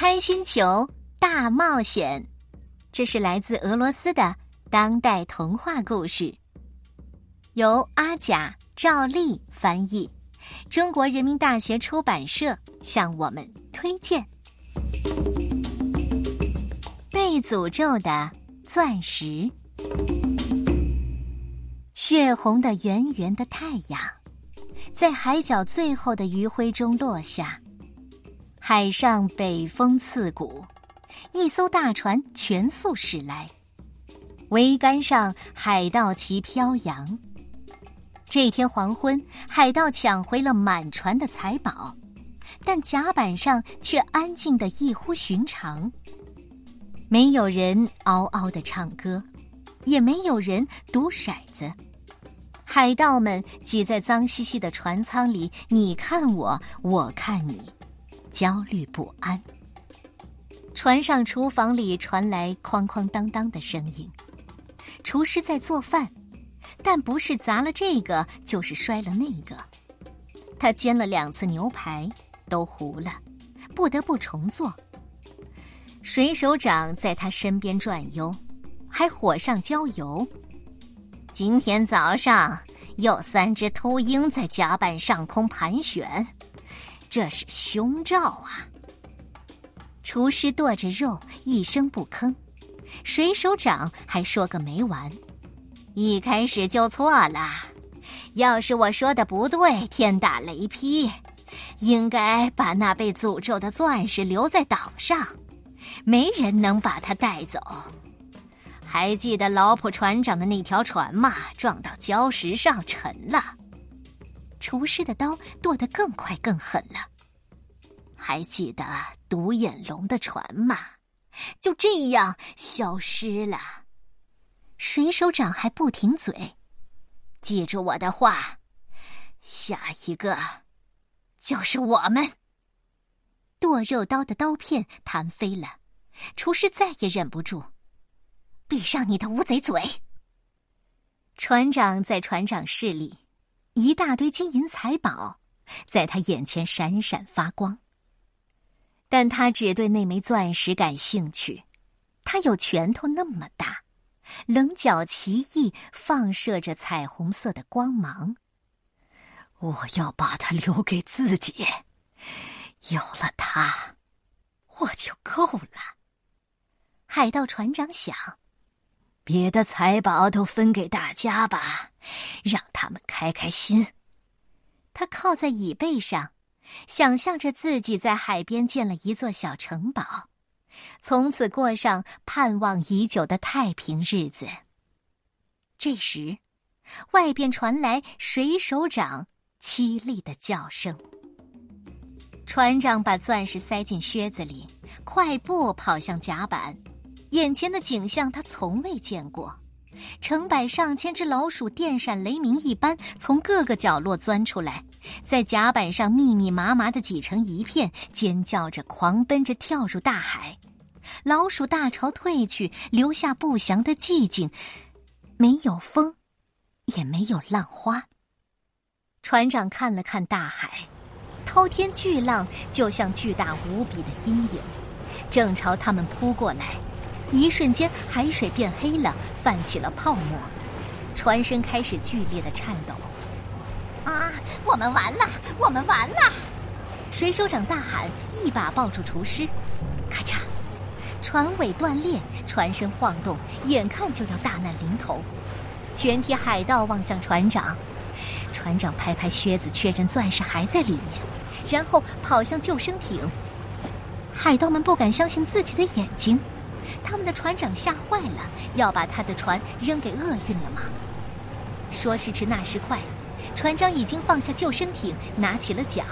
开心球大冒险，这是来自俄罗斯的当代童话故事，由阿甲赵丽翻译，中国人民大学出版社向我们推荐。被诅咒的钻石，血红的圆圆的太阳，在海角最后的余晖中落下。海上北风刺骨，一艘大船全速驶来，桅杆上海盗旗飘扬。这天黄昏，海盗抢回了满船的财宝，但甲板上却安静的异乎寻常。没有人嗷嗷的唱歌，也没有人赌骰子。海盗们挤在脏兮兮的船舱里，你看我，我看你。焦虑不安。船上厨房里传来哐哐当当的声音，厨师在做饭，但不是砸了这个，就是摔了那个。他煎了两次牛排，都糊了，不得不重做。水手长在他身边转悠，还火上浇油。今天早上有三只秃鹰在甲板上空盘旋。这是凶兆啊！厨师剁着肉，一声不吭。水手长还说个没完：“一开始就错了，要是我说的不对，天打雷劈。应该把那被诅咒的钻石留在岛上，没人能把它带走。还记得老普船长的那条船吗？撞到礁石上，沉了。”厨师的刀剁得更快更狠了。还记得独眼龙的船吗？就这样消失了。水手长还不停嘴，记住我的话，下一个就是我们。剁肉刀的刀片弹飞了，厨师再也忍不住，闭上你的乌贼嘴。船长在船长室里。一大堆金银财宝，在他眼前闪闪发光。但他只对那枚钻石感兴趣，它有拳头那么大，棱角奇异，放射着彩虹色的光芒。我要把它留给自己，有了它，我就够了。海盗船长想。别的财宝都分给大家吧，让开开心。他靠在椅背上，想象着自己在海边建了一座小城堡，从此过上盼望已久的太平日子。这时，外边传来水手长凄厉的叫声。船长把钻石塞进靴子里，快步跑向甲板。眼前的景象他从未见过，成百上千只老鼠电闪雷鸣一般从各个角落钻出来，在甲板上密密麻麻的挤成一片，尖叫着狂奔着跳入大海。老鼠大潮退去，留下不祥的寂静，没有风，也没有浪花。船长看了看大海，滔天巨浪就像巨大无比的阴影，正朝他们扑过来。一瞬间，海水变黑了，泛起了泡沫，船身开始剧烈的颤抖。啊，我们完了，我们完了！水手长大喊，一把抱住厨师。咔嚓，船尾断裂，船身晃动，眼看就要大难临头。全体海盗望向船长，船长拍拍靴子，确认钻石还在里面，然后跑向救生艇。海盗们不敢相信自己的眼睛。他们的船长吓坏了，要把他的船扔给厄运了吗？说时迟，那时快，船长已经放下救生艇，拿起了桨。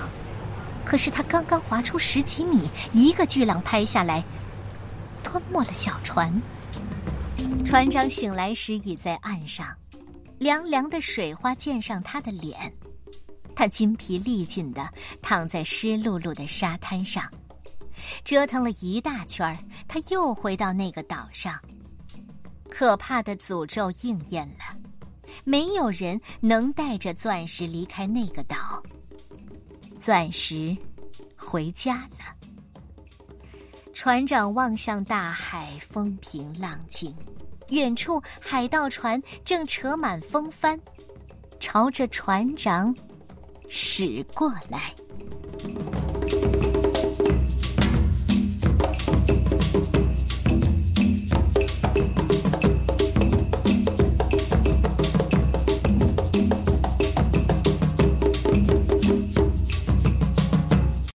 可是他刚刚划出十几米，一个巨浪拍下来，吞没了小船。船长醒来时已在岸上，凉凉的水花溅上他的脸，他筋疲力尽的躺在湿漉漉的沙滩上。折腾了一大圈儿，他又回到那个岛上。可怕的诅咒应验了，没有人能带着钻石离开那个岛。钻石回家了。船长望向大海，风平浪静。远处海盗船正扯满风帆，朝着船长驶过来。